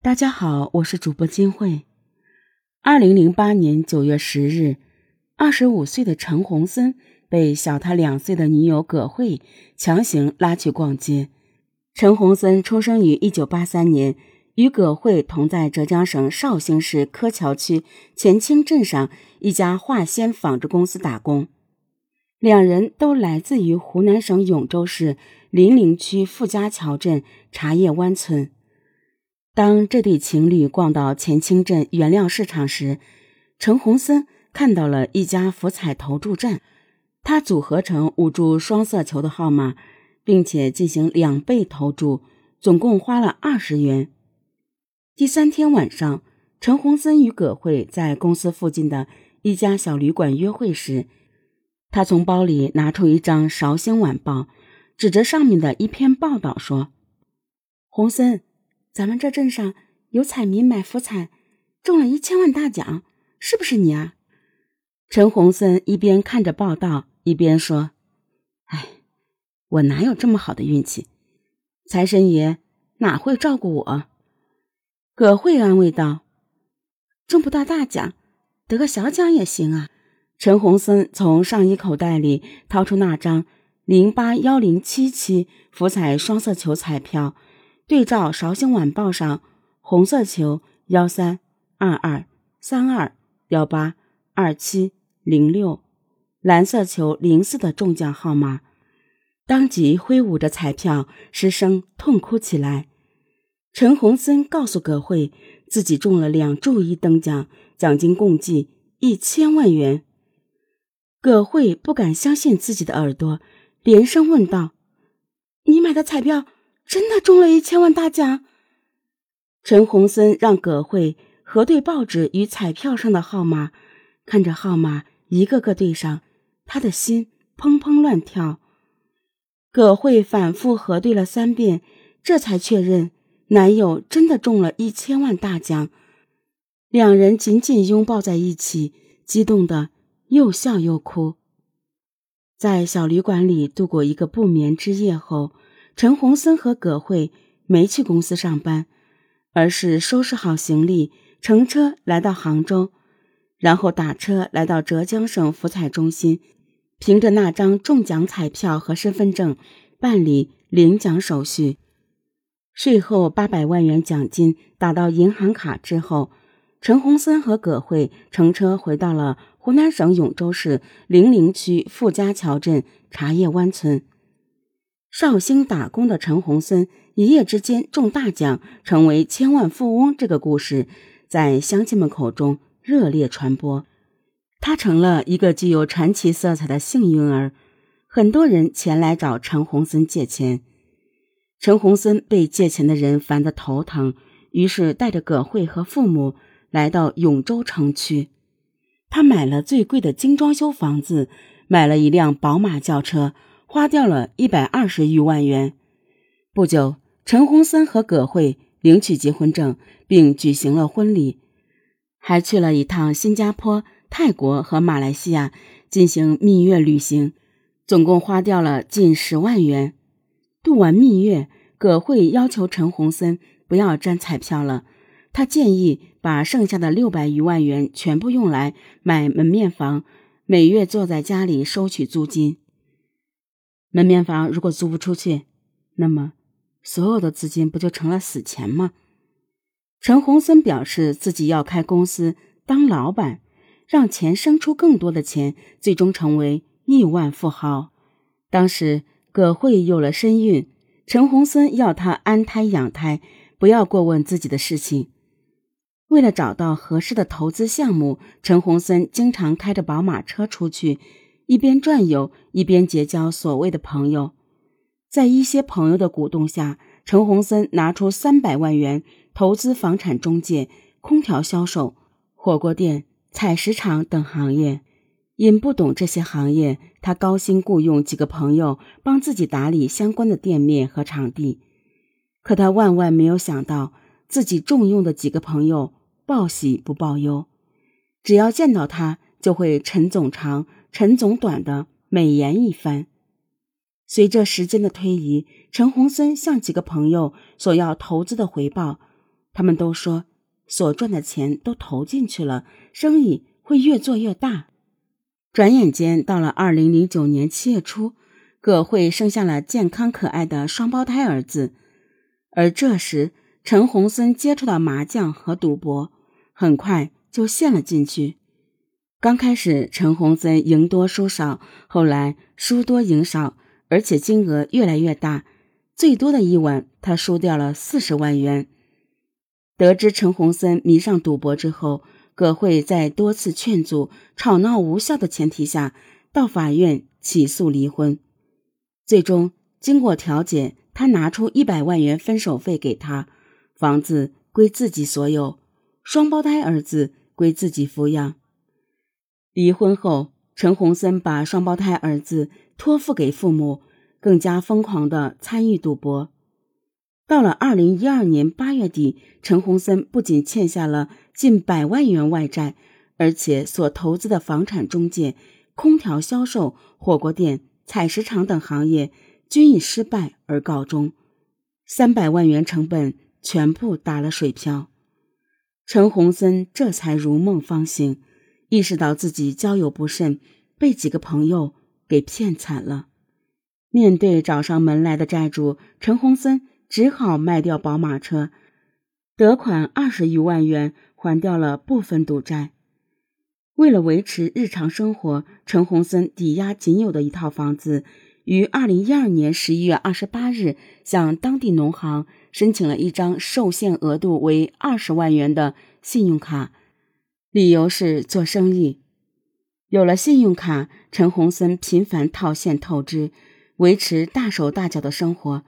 大家好，我是主播金慧。二零零八年九月十日，二十五岁的陈洪森被小他两岁的女友葛慧强行拉去逛街。陈洪森出生于一九八三年，与葛慧同在浙江省绍兴市柯桥区前清镇上一家化纤纺织公司打工。两人都来自于湖南省永州市零陵区傅家桥镇茶叶湾村。当这对情侣逛到前清镇原料市场时，陈洪森看到了一家福彩投注站，他组合成五注双色球的号码，并且进行两倍投注，总共花了二十元。第三天晚上，陈洪森与葛慧在公司附近的一家小旅馆约会时，他从包里拿出一张《绍兴晚报》，指着上面的一篇报道说：“洪森。”咱们这镇上有彩民买福彩，中了一千万大奖，是不是你啊？陈洪森一边看着报道，一边说：“哎，我哪有这么好的运气？财神爷哪会照顾我？”葛慧安慰道：“中不到大奖，得个小奖也行啊。”陈洪森从上衣口袋里掏出那张零八幺零七七福彩双色球彩票。对照《绍兴晚报》上红色球幺三二二三二幺八二七零六，蓝色球零四的中奖号码，当即挥舞着彩票失声痛哭起来。陈洪森告诉葛慧，自己中了两注一等奖，奖金共计一千万元。葛慧不敢相信自己的耳朵，连声问道：“你买的彩票？”真的中了一千万大奖！陈洪森让葛慧核对报纸与彩票上的号码，看着号码一个个对上，他的心砰砰乱跳。葛慧反复核对了三遍，这才确认男友真的中了一千万大奖。两人紧紧拥抱在一起，激动的又笑又哭。在小旅馆里度过一个不眠之夜后。陈洪森和葛慧没去公司上班，而是收拾好行李，乘车来到杭州，然后打车来到浙江省福彩中心，凭着那张中奖彩票和身份证办理领奖手续。税后八百万元奖金打到银行卡之后，陈洪森和葛慧乘车回到了湖南省永州市零陵区傅家桥镇茶叶湾村。绍兴打工的陈洪森一夜之间中大奖，成为千万富翁，这个故事在乡亲们口中热烈传播。他成了一个具有传奇色彩的幸运儿，很多人前来找陈洪森借钱。陈洪森被借钱的人烦得头疼，于是带着葛慧和父母来到永州城区。他买了最贵的精装修房子，买了一辆宝马轿车。花掉了一百二十余万元。不久，陈洪森和葛慧领取结婚证，并举行了婚礼，还去了一趟新加坡、泰国和马来西亚进行蜜月旅行，总共花掉了近十万元。度完蜜月，葛慧要求陈洪森不要沾彩票了，他建议把剩下的六百余万元全部用来买门面房，每月坐在家里收取租金。门面房如果租不出去，那么所有的资金不就成了死钱吗？陈洪森表示自己要开公司当老板，让钱生出更多的钱，最终成为亿万富豪。当时葛慧有了身孕，陈洪森要她安胎养胎，不要过问自己的事情。为了找到合适的投资项目，陈洪森经常开着宝马车出去。一边转悠，一边结交所谓的朋友，在一些朋友的鼓动下，陈洪森拿出三百万元投资房产中介、空调销售、火锅店、采石场等行业。因不懂这些行业，他高薪雇佣几个朋友帮自己打理相关的店面和场地。可他万万没有想到，自己重用的几个朋友报喜不报忧，只要见到他，就会陈总长。陈总短的美言一番。随着时间的推移，陈洪森向几个朋友索要投资的回报，他们都说所赚的钱都投进去了，生意会越做越大。转眼间到了二零零九年七月初，葛慧生下了健康可爱的双胞胎儿子。而这时，陈洪森接触到麻将和赌博，很快就陷了进去。刚开始，陈洪森赢多输少，后来输多赢少，而且金额越来越大。最多的一晚，他输掉了四十万元。得知陈洪森迷上赌博之后，葛慧在多次劝阻、吵闹无效的前提下，到法院起诉离婚。最终，经过调解，他拿出一百万元分手费给他，房子归自己所有，双胞胎儿子归自己抚养。离婚后，陈洪森把双胞胎儿子托付给父母，更加疯狂地参与赌博。到了二零一二年八月底，陈洪森不仅欠下了近百万元外债，而且所投资的房产中介、空调销售、火锅店、采石场等行业均以失败而告终，三百万元成本全部打了水漂。陈洪森这才如梦方醒。意识到自己交友不慎，被几个朋友给骗惨了。面对找上门来的债主，陈洪森只好卖掉宝马车，得款二十余万元，还掉了部分赌债。为了维持日常生活，陈洪森抵押仅有的一套房子，于二零一二年十一月二十八日向当地农行申请了一张受限额度为二十万元的信用卡。理由是做生意，有了信用卡，陈洪森频繁套现透支，维持大手大脚的生活。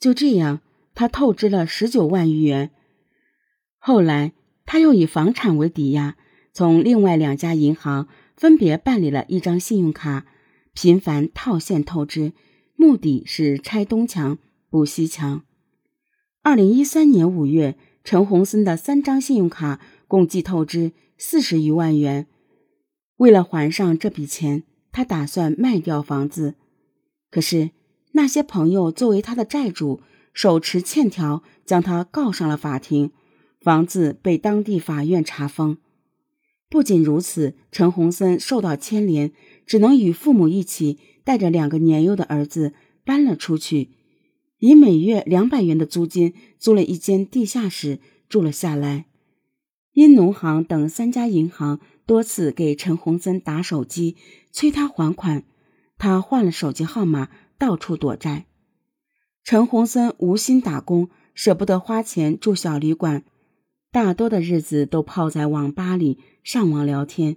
就这样，他透支了十九万余元。后来，他又以房产为抵押，从另外两家银行分别办理了一张信用卡，频繁套现透支，目的是拆东墙补西墙。二零一三年五月，陈洪森的三张信用卡共计透支。四十余万元，为了还上这笔钱，他打算卖掉房子。可是那些朋友作为他的债主，手持欠条将他告上了法庭，房子被当地法院查封。不仅如此，陈洪森受到牵连，只能与父母一起带着两个年幼的儿子搬了出去，以每月两百元的租金租了一间地下室住了下来。因农行等三家银行多次给陈洪森打手机催他还款，他换了手机号码，到处躲债。陈洪森无心打工，舍不得花钱住小旅馆，大多的日子都泡在网吧里上网聊天。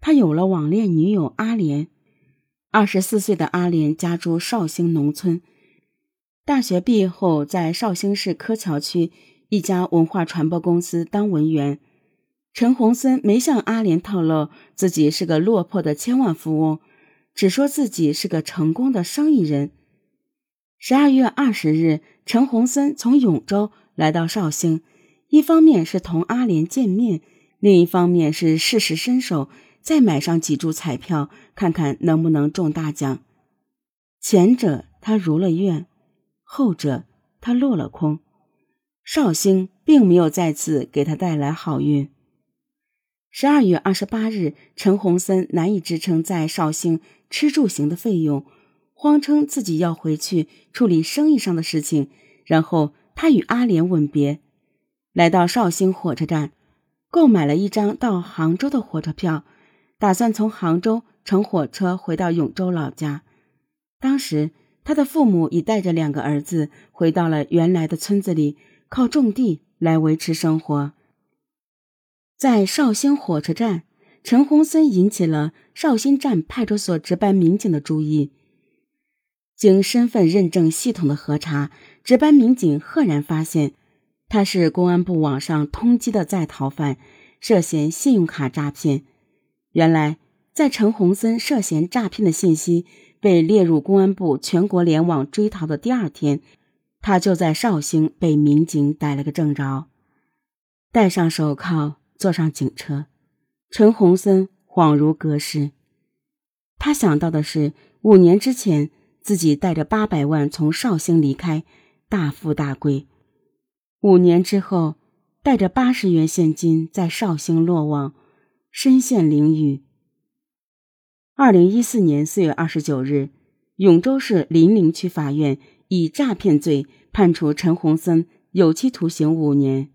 他有了网恋女友阿莲。二十四岁的阿莲家住绍兴农村，大学毕业后在绍兴市柯桥区。一家文化传播公司当文员，陈洪森没向阿莲透露自己是个落魄的千万富翁，只说自己是个成功的生意人。十二月二十日，陈洪森从永州来到绍兴，一方面是同阿莲见面，另一方面是试试身手，再买上几注彩票，看看能不能中大奖。前者他如了愿，后者他落了空。绍兴并没有再次给他带来好运。十二月二十八日，陈洪森难以支撑在绍兴吃住行的费用，谎称自己要回去处理生意上的事情。然后他与阿莲吻别，来到绍兴火车站，购买了一张到杭州的火车票，打算从杭州乘火车回到永州老家。当时他的父母已带着两个儿子回到了原来的村子里。靠种地来维持生活。在绍兴火车站，陈洪森引起了绍兴站派出所值班民警的注意。经身份认证系统的核查，值班民警赫然发现他是公安部网上通缉的在逃犯，涉嫌信用卡诈骗。原来，在陈洪森涉嫌诈骗的信息被列入公安部全国联网追逃的第二天。他就在绍兴被民警逮了个正着，戴上手铐，坐上警车。陈洪森恍如隔世，他想到的是五年之前自己带着八百万从绍兴离开，大富大贵；五年之后，带着八十元现金在绍兴落网，身陷囹圄。二零一四年四月二十九日，永州市零陵区法院。以诈骗罪判处陈洪森有期徒刑五年。